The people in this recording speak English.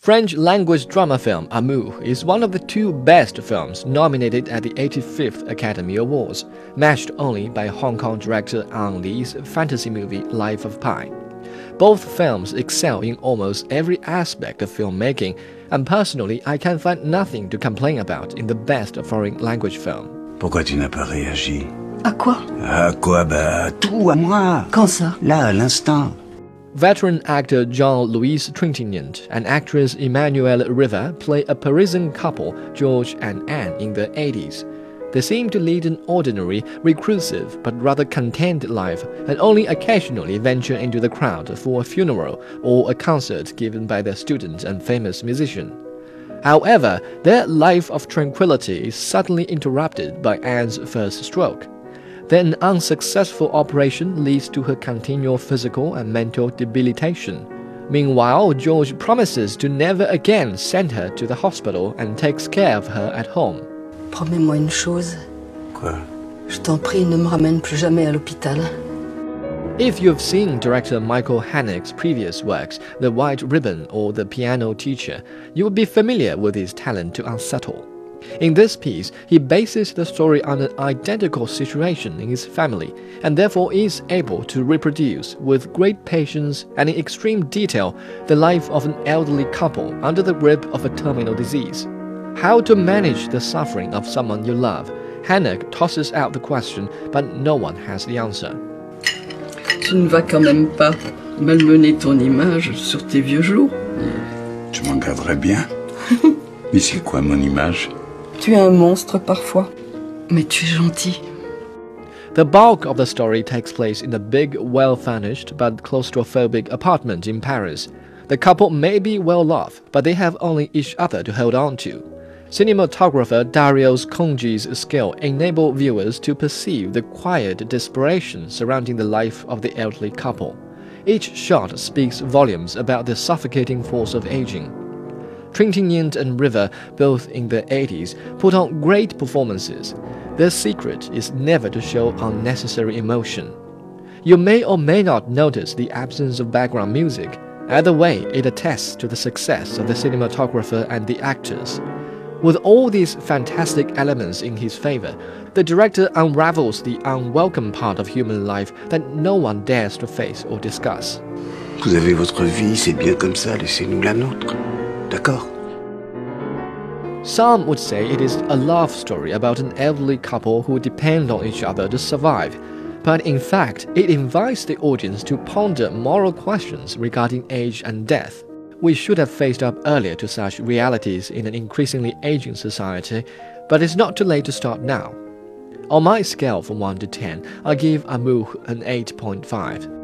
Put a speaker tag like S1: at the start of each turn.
S1: French language drama film Amour is one of the two best films nominated at the 85th Academy Awards, matched only by Hong Kong director Ang Lee's fantasy movie Life of Pi. Both films excel in almost every aspect of filmmaking, and personally, I can find nothing to complain about in the best foreign language film.
S2: Pourquoi tu n'as pas réagi
S3: À quoi
S2: À quoi Bah, à tout, à moi
S3: Quand ça
S2: Là, à l'instant.
S1: Veteran actor Jean-Louis Trintignant and actress Emmanuelle Riva play a Parisian couple, George and Anne, in the 80s. They seem to lead an ordinary, reclusive, but rather content life and only occasionally venture into the crowd for a funeral or a concert given by their student and famous musician. However, their life of tranquility is suddenly interrupted by Anne's first stroke. Then unsuccessful operation leads to her continual physical and mental debilitation. Meanwhile, George promises to never again send her to the hospital and takes care of her at home.
S3: Promets-moi une chose.
S2: Quoi
S3: Je t'en prie, ne me ramène plus jamais à l'hôpital.
S1: If you've seen director Michael Haneke's previous works, The White Ribbon or The Piano Teacher, you will be familiar with his talent to unsettle. In this piece, he bases the story on an identical situation in his family and therefore is able to reproduce with great patience and in extreme detail the life of an elderly couple under the grip of a terminal disease. How to manage the suffering of someone you love? Haneke tosses out the question, but no one has the answer.
S4: Tu ne vas quand même pas malmener ton image sur tes vieux jours
S2: Tu m'en garderais bien. Mais c'est quoi mon image
S4: Tu es un monstre parfois, mais tu es gentil.
S1: The bulk of the story takes place in a big, well furnished but claustrophobic apartment in Paris. The couple may be well off, but they have only each other to hold on to. Cinematographer Darius Khondji's skill enable viewers to perceive the quiet desperation surrounding the life of the elderly couple. Each shot speaks volumes about the suffocating force of aging. Trintignant and Riva, both in the 80s, put on great performances. Their secret is never to show unnecessary emotion. You may or may not notice the absence of background music. Either way, it attests to the success of the cinematographer and the actors. With all these fantastic elements in his favor, the director unravels the unwelcome part of human life that no one dares to face or discuss.
S2: Vous avez votre vie, c'est bien comme ça, laissez-nous la nôtre. D'accord
S1: Some would say it is a love story about an elderly couple who depend on each other to survive. But in fact, it invites the audience to ponder moral questions regarding age and death. We should have faced up earlier to such realities in an increasingly aging society, but it's not too late to start now. On my scale from 1 to 10, I give Amour an 8.5.